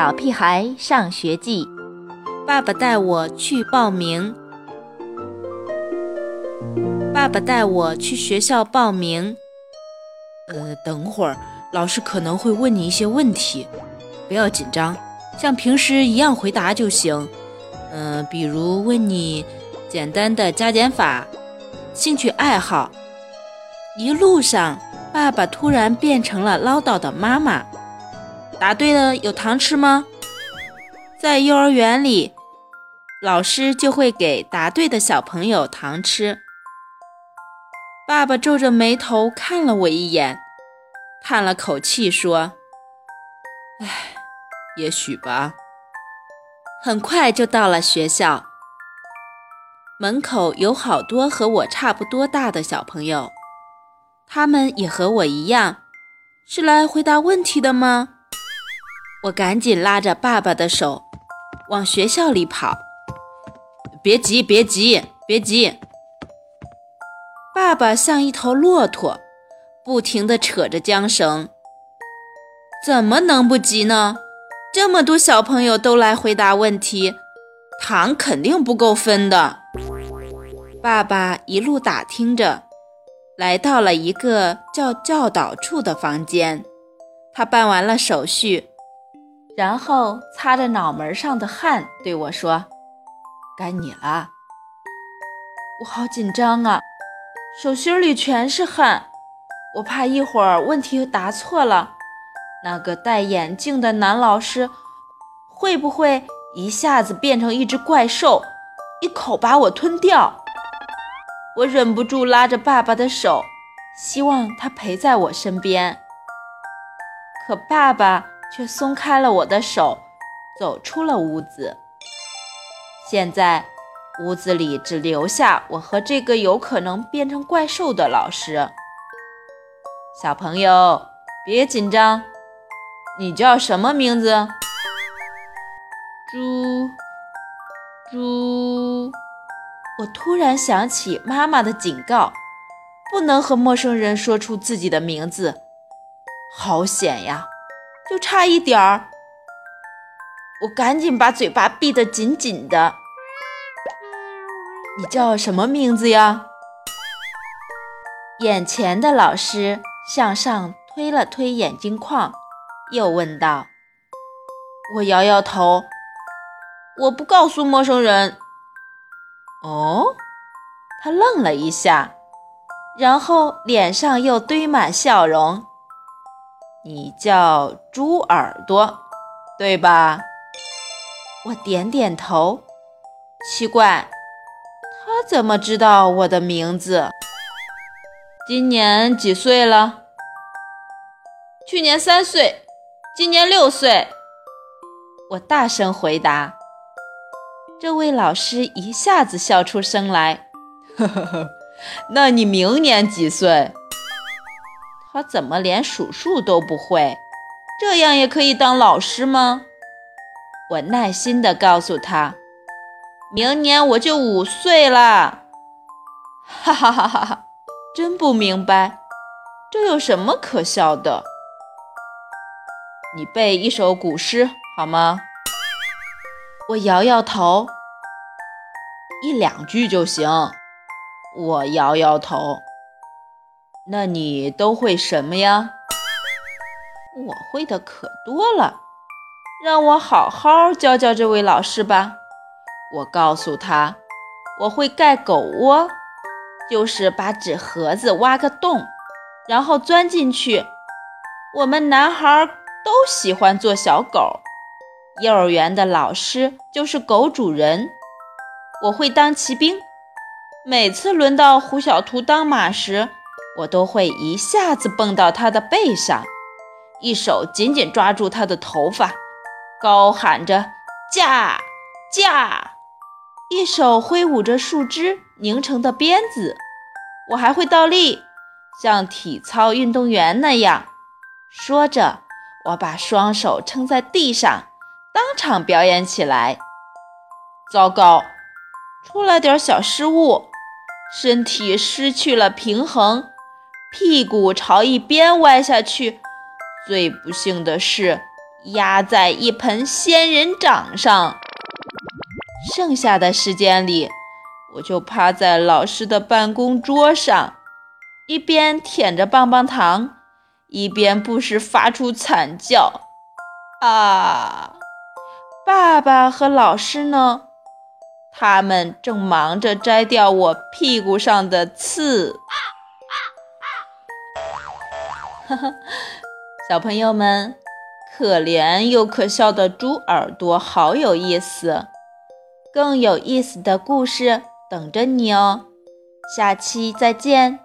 小屁孩上学记》，爸爸带我去报名。爸爸带我去学校报名。呃，等会儿老师可能会问你一些问题，不要紧张，像平时一样回答就行。嗯，比如问你简单的加减法、兴趣爱好。一路上，爸爸突然变成了唠叨的妈妈。答对了有糖吃吗？在幼儿园里，老师就会给答对的小朋友糖吃。爸爸皱着眉头看了我一眼，叹了口气说：“唉，也许吧。”很快就到了学校，门口有好多和我差不多大的小朋友，他们也和我一样，是来回答问题的吗？我赶紧拉着爸爸的手，往学校里跑。别急，别急，别急。爸爸像一头骆驼，不停地扯着缰绳。怎么能不急呢？这么多小朋友都来回答问题，糖肯定不够分的。爸爸一路打听着，来到了一个叫教导处的房间。他办完了手续，然后擦着脑门上的汗对我说：“该你了。”我好紧张啊！手心里全是汗，我怕一会儿问题答错了，那个戴眼镜的男老师会不会一下子变成一只怪兽，一口把我吞掉？我忍不住拉着爸爸的手，希望他陪在我身边。可爸爸却松开了我的手，走出了屋子。现在。屋子里只留下我和这个有可能变成怪兽的老师。小朋友，别紧张，你叫什么名字？猪猪。我突然想起妈妈的警告，不能和陌生人说出自己的名字。好险呀，就差一点儿。我赶紧把嘴巴闭得紧紧的。你叫什么名字呀？眼前的老师向上推了推眼镜框，又问道：“我摇摇头，我不告诉陌生人。”哦，他愣了一下，然后脸上又堆满笑容。你叫猪耳朵，对吧？我点点头。奇怪。他怎么知道我的名字？今年几岁了？去年三岁，今年六岁。我大声回答。这位老师一下子笑出声来，呵呵呵。那你明年几岁？他怎么连数数都不会？这样也可以当老师吗？我耐心地告诉他。明年我就五岁了，哈哈哈哈哈！真不明白，这有什么可笑的？你背一首古诗好吗？我摇摇头，一两句就行。我摇摇头。那你都会什么呀？我会的可多了，让我好好教教这位老师吧。我告诉他，我会盖狗窝，就是把纸盒子挖个洞，然后钻进去。我们男孩都喜欢做小狗，幼儿园的老师就是狗主人。我会当骑兵，每次轮到胡小图当马时，我都会一下子蹦到他的背上，一手紧紧抓住他的头发，高喊着“驾驾”。一手挥舞着树枝拧成的鞭子，我还会倒立，像体操运动员那样。说着，我把双手撑在地上，当场表演起来。糟糕，出了点小失误，身体失去了平衡，屁股朝一边歪下去。最不幸的是，压在一盆仙人掌上。剩下的时间里，我就趴在老师的办公桌上，一边舔着棒棒糖，一边不时发出惨叫。啊！爸爸和老师呢？他们正忙着摘掉我屁股上的刺。哈哈，小朋友们，可怜又可笑的猪耳朵，好有意思！更有意思的故事等着你哦，下期再见。